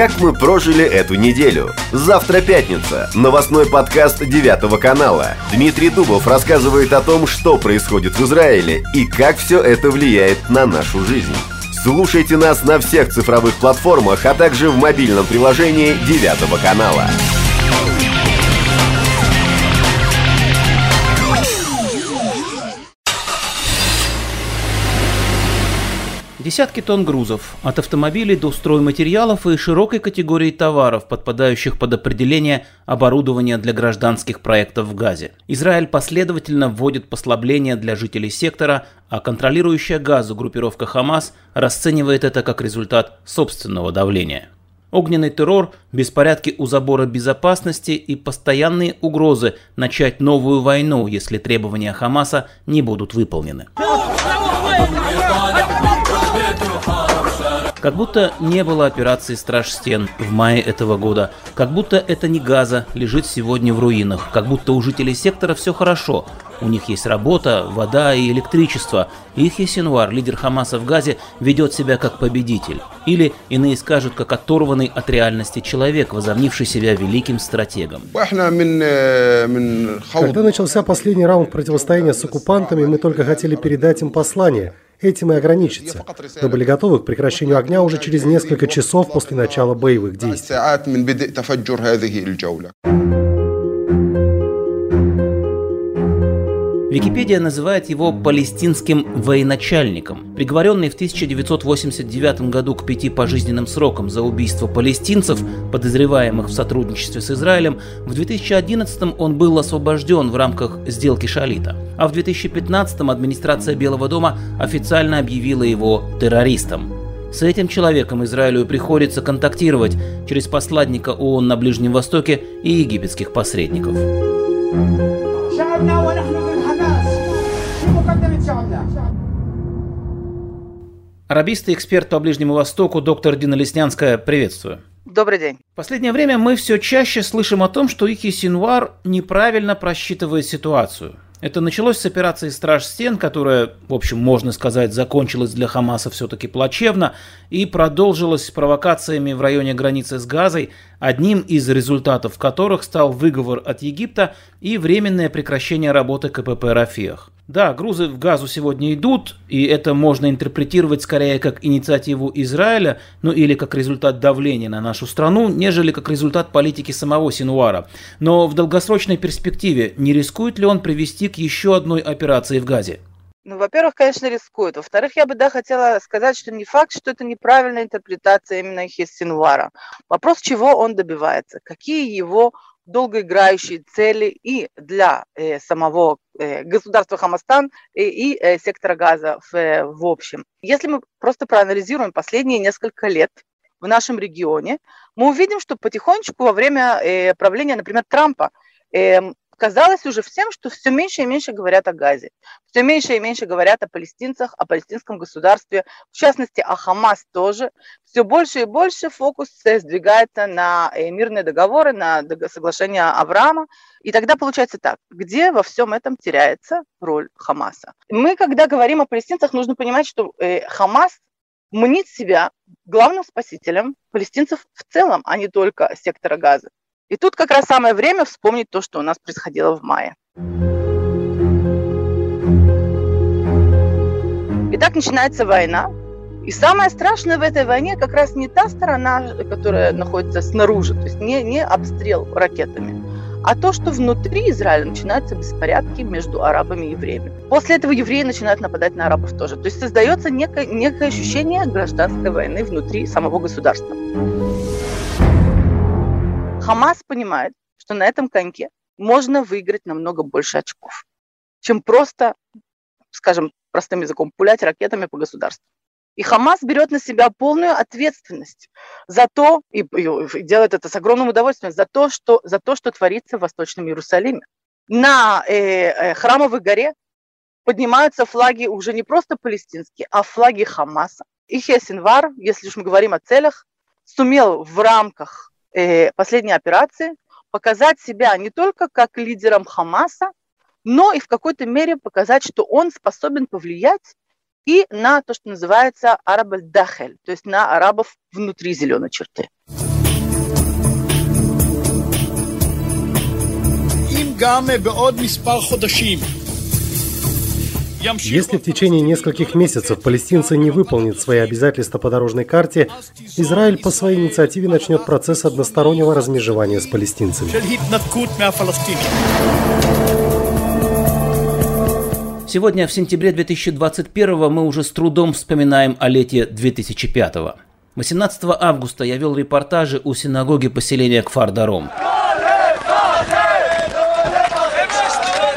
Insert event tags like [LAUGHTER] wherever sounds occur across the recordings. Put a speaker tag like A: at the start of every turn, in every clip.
A: как мы прожили эту неделю. Завтра пятница. Новостной подкаст 9 канала. Дмитрий Дубов рассказывает о том, что происходит в Израиле и как все это влияет на нашу жизнь. Слушайте нас на всех цифровых платформах, а также в мобильном приложении 9 канала.
B: Десятки тонн грузов, от автомобилей до стройматериалов и широкой категории товаров, подпадающих под определение оборудования для гражданских проектов в Газе. Израиль последовательно вводит послабления для жителей сектора, а контролирующая газу группировка Хамас расценивает это как результат собственного давления. Огненный террор, беспорядки у забора безопасности и постоянные угрозы начать новую войну, если требования Хамаса не будут выполнены. Как будто не было операции «Страж стен» в мае этого года. Как будто это не Газа лежит сегодня в руинах. Как будто у жителей сектора все хорошо. У них есть работа, вода и электричество. Ихья Синвар, лидер Хамаса в Газе, ведет себя как победитель. Или, иные скажут, как оторванный от реальности человек, возомнивший себя великим стратегом.
C: Когда начался последний раунд противостояния с оккупантами, мы только хотели передать им послание – Этим и ограничиться. Мы были готовы к прекращению огня уже через несколько часов после начала боевых действий.
B: Википедия называет его палестинским военачальником. Приговоренный в 1989 году к пяти пожизненным срокам за убийство палестинцев, подозреваемых в сотрудничестве с Израилем, в 2011 он был освобожден в рамках сделки Шалита. А в 2015 администрация Белого дома официально объявила его террористом. С этим человеком Израилю приходится контактировать через посланника ООН на Ближнем Востоке и египетских посредников. Арабист и эксперт по Ближнему Востоку доктор Дина Леснянская, приветствую.
D: Добрый день.
B: В последнее время мы все чаще слышим о том, что Ихи Синвар неправильно просчитывает ситуацию. Это началось с операции «Страж стен», которая, в общем, можно сказать, закончилась для Хамаса все-таки плачевно, и продолжилась провокациями в районе границы с Газой, одним из результатов которых стал выговор от Египта и временное прекращение работы КПП «Рафиах». Да, грузы в газу сегодня идут, и это можно интерпретировать скорее как инициативу Израиля, ну или как результат давления на нашу страну, нежели как результат политики самого Синуара. Но в долгосрочной перспективе не рискует ли он привести к еще одной операции в Газе?
D: Ну, во-первых, конечно, рискует. Во-вторых, я бы, да, хотела сказать, что не факт, что это неправильная интерпретация именно Хессинвара. Вопрос, чего он добивается, какие его долгоиграющие цели и для э, самого э, государства Хамастан и, и э, сектора газа в, э, в общем. Если мы просто проанализируем последние несколько лет в нашем регионе, мы увидим, что потихонечку во время э, правления, например, Трампа, э, казалось уже всем, что все меньше и меньше говорят о Газе, все меньше и меньше говорят о палестинцах, о палестинском государстве, в частности о Хамас тоже. Все больше и больше фокус сдвигается на э, мирные договоры, на соглашение Авраама. И тогда получается так, где во всем этом теряется роль Хамаса? Мы, когда говорим о палестинцах, нужно понимать, что э, Хамас мнит себя главным спасителем палестинцев в целом, а не только сектора Газа. И тут как раз самое время вспомнить то, что у нас происходило в мае. Итак, начинается война. И самое страшное в этой войне как раз не та сторона, которая находится снаружи, то есть не, не обстрел ракетами, а то, что внутри Израиля начинаются беспорядки между арабами и евреями. После этого евреи начинают нападать на арабов тоже. То есть создается некое, некое ощущение гражданской войны внутри самого государства. Хамас понимает, что на этом коньке можно выиграть намного больше очков, чем просто, скажем, простым языком, пулять ракетами по государству. И Хамас берет на себя полную ответственность за то, и, и делает это с огромным удовольствием, за то, что, за то, что творится в Восточном Иерусалиме. На э, э, Храмовой горе поднимаются флаги уже не просто палестинские, а флаги Хамаса. И Хесинвар, если уж мы говорим о целях, сумел в рамках Э, последней операции, показать себя не только как лидером Хамаса, но и в какой-то мере показать, что он способен повлиять и на то, что называется арабаль-дахель, то есть на арабов внутри зеленой черты.
C: גם בעוד מספר חודשים если в течение нескольких месяцев палестинцы не выполнят свои обязательства по дорожной карте, Израиль по своей инициативе начнет процесс одностороннего размежевания с палестинцами.
B: Сегодня, в сентябре 2021 мы уже с трудом вспоминаем о лете 2005 -го. 18 августа я вел репортажи у синагоги поселения Кфар-Даром.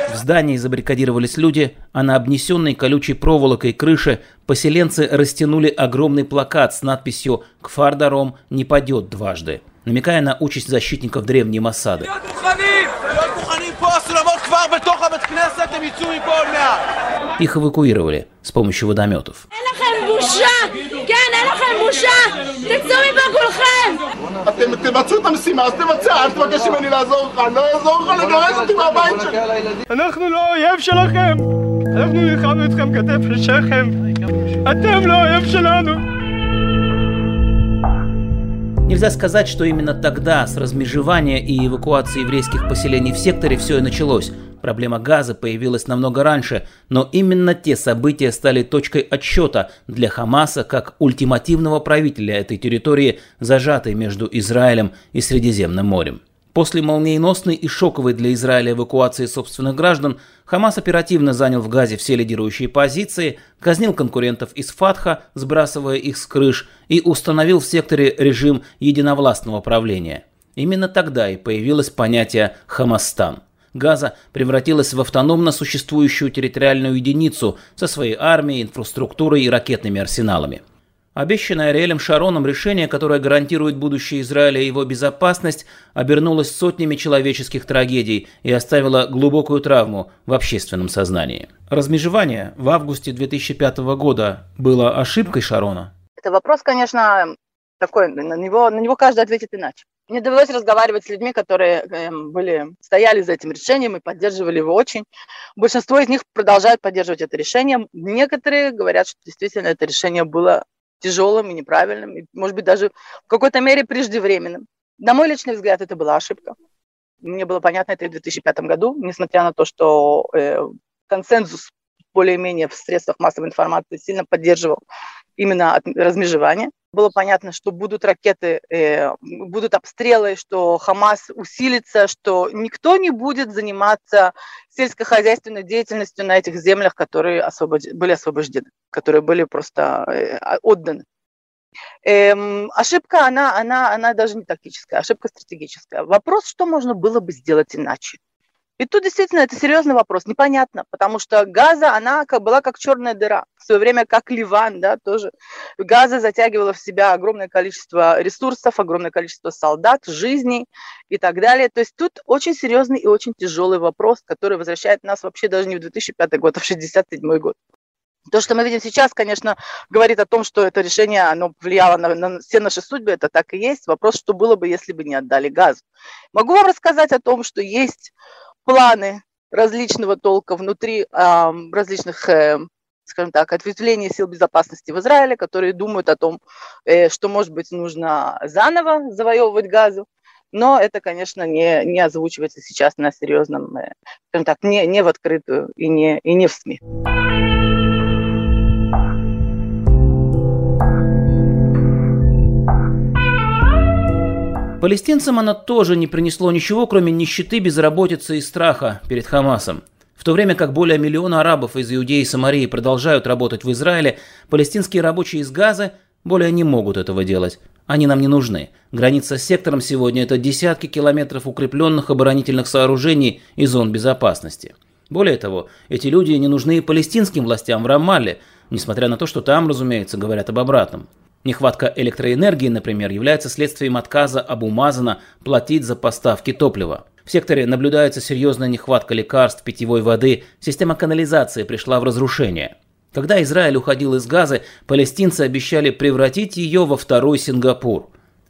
B: В здании забаррикадировались люди, а на обнесенной колючей проволокой крыше поселенцы растянули огромный плакат с надписью «Кфар-Даром не падет дважды», намекая на участь защитников древней Массады. Их эвакуировали с помощью водометов.
E: אנחנו לא האויב שלכם! אנחנו נלחמנו איתכם כתף אל שכם! אתם לא האויב שלנו!
B: Нельзя сказать, что именно тогда, с размежевания и эвакуации еврейских поселений в секторе, все и началось. Проблема газа появилась намного раньше, но именно те события стали точкой отсчета для Хамаса как ультимативного правителя этой территории, зажатой между Израилем и Средиземным морем. После молниеносной и шоковой для Израиля эвакуации собственных граждан, Хамас оперативно занял в Газе все лидирующие позиции, казнил конкурентов из Фатха, сбрасывая их с крыш, и установил в секторе режим единовластного правления. Именно тогда и появилось понятие «Хамастан». Газа превратилась в автономно существующую территориальную единицу со своей армией, инфраструктурой и ракетными арсеналами – Обещанное Ариэлем Шароном решение, которое гарантирует будущее Израиля и его безопасность, обернулось сотнями человеческих трагедий и оставило глубокую травму в общественном сознании. Размежевание в августе 2005 года было ошибкой Шарона?
D: Это вопрос, конечно, такой, на него, на него каждый ответит иначе. Мне довелось разговаривать с людьми, которые э, были, стояли за этим решением и поддерживали его очень. Большинство из них продолжают поддерживать это решение. Некоторые говорят, что действительно это решение было тяжелым и неправильным, и, может быть, даже в какой-то мере преждевременным. На мой личный взгляд, это была ошибка. Мне было понятно это и в 2005 году, несмотря на то, что э, консенсус более-менее в средствах массовой информации сильно поддерживал именно от размежевания. Было понятно, что будут ракеты, э, будут обстрелы, что Хамас усилится, что никто не будет заниматься сельскохозяйственной деятельностью на этих землях, которые освобод... были освобождены, которые были просто э, отданы. Эм, ошибка, она, она, она даже не тактическая, ошибка стратегическая. Вопрос, что можно было бы сделать иначе. И тут действительно это серьезный вопрос, непонятно, потому что Газа, она была как черная дыра, в свое время как Ливан, да, тоже. Газа затягивала в себя огромное количество ресурсов, огромное количество солдат, жизней и так далее. То есть тут очень серьезный и очень тяжелый вопрос, который возвращает нас вообще даже не в 2005 год, а в 1967 год. То, что мы видим сейчас, конечно, говорит о том, что это решение оно повлияло на, на все наши судьбы, это так и есть. Вопрос, что было бы, если бы не отдали газу. Могу вам рассказать о том, что есть планы различного толка внутри э, различных, э, скажем так, ответвлений сил безопасности в Израиле, которые думают о том, э, что, может быть, нужно заново завоевывать газу. Но это, конечно, не, не озвучивается сейчас на серьезном, э, скажем так, не, не в открытую и не, и не в СМИ.
B: Палестинцам оно тоже не принесло ничего, кроме нищеты, безработицы и страха перед Хамасом. В то время как более миллиона арабов из Иудеи и Самарии продолжают работать в Израиле, палестинские рабочие из Газы более не могут этого делать. Они нам не нужны. Граница с сектором сегодня – это десятки километров укрепленных оборонительных сооружений и зон безопасности. Более того, эти люди не нужны палестинским властям в Рамалле, несмотря на то, что там, разумеется, говорят об обратном. Нехватка электроэнергии, например, является следствием отказа Абумазана платить за поставки топлива. В секторе наблюдается серьезная нехватка лекарств, питьевой воды, система канализации пришла в разрушение. Когда Израиль уходил из Газы, палестинцы обещали превратить ее во второй Сингапур.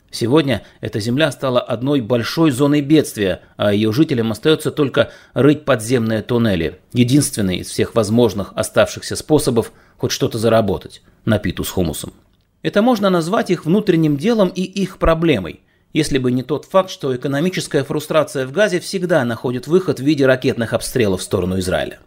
B: Сегодня эта земля стала одной большой зоной бедствия, а ее жителям остается только рыть подземные туннели. Единственный из всех возможных оставшихся способов хоть что-то заработать на питу с хумусом. Это можно назвать их внутренним делом и их проблемой. если бы не тот факт, что экономическая фрустрация в Газе всегда находит выход в виде ракетных обстрелов в сторону Израиля.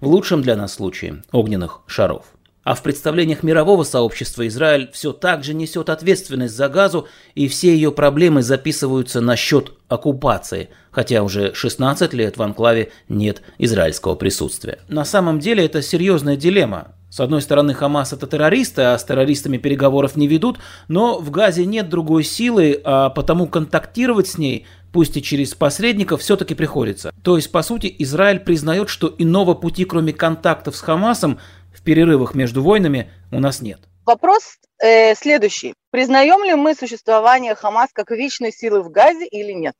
B: В лучшем для нас случае – огненных шаров. А в представлениях мирового сообщества Израиль все так же несет ответственность за газу, и все ее проблемы записываются на счет оккупации, хотя уже 16 лет в анклаве нет израильского присутствия. На самом деле это серьезная дилемма. С одной стороны, Хамас это террористы, а с террористами переговоров не ведут, но в Газе нет другой силы, а потому контактировать с ней, пусть и через посредников, все-таки приходится. То есть, по сути, Израиль признает, что иного пути, кроме контактов с Хамасом, в перерывах между войнами у нас нет.
D: Вопрос э, следующий. Признаем ли мы существование Хамас как вечной силы в Газе или нет?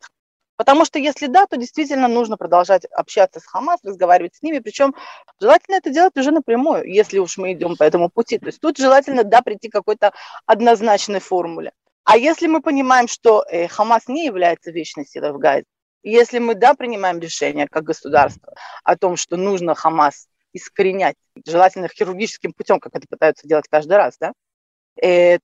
D: Потому что если да, то действительно нужно продолжать общаться с Хамас, разговаривать с ними, причем желательно это делать уже напрямую, если уж мы идем по этому пути. То есть тут желательно, да, прийти к какой-то однозначной формуле. А если мы понимаем, что э, Хамас не является вечной силой в Газе, если мы, да, принимаем решение как государство о том, что нужно Хамас искоренять, желательно хирургическим путем, как это пытаются делать каждый раз, да,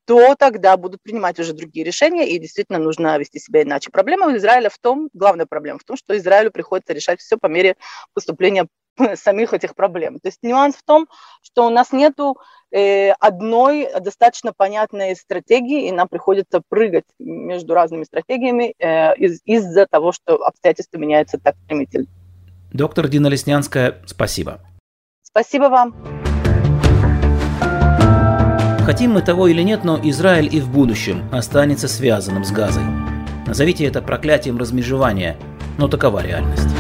D: то тогда будут принимать уже другие решения, и действительно нужно вести себя иначе. Проблема у Израиля в том, главная проблема в том, что Израилю приходится решать все по мере поступления [LAUGHS] самих этих проблем. То есть нюанс в том, что у нас нету э, одной достаточно понятной стратегии, и нам приходится прыгать между разными стратегиями э, из- из-за того, что обстоятельства меняются так стремительно.
B: Доктор Дина Леснянская, спасибо.
D: Спасибо вам.
B: Хотим мы того или нет, но Израиль и в будущем останется связанным с Газой. Назовите это проклятием размежевания, но такова реальность.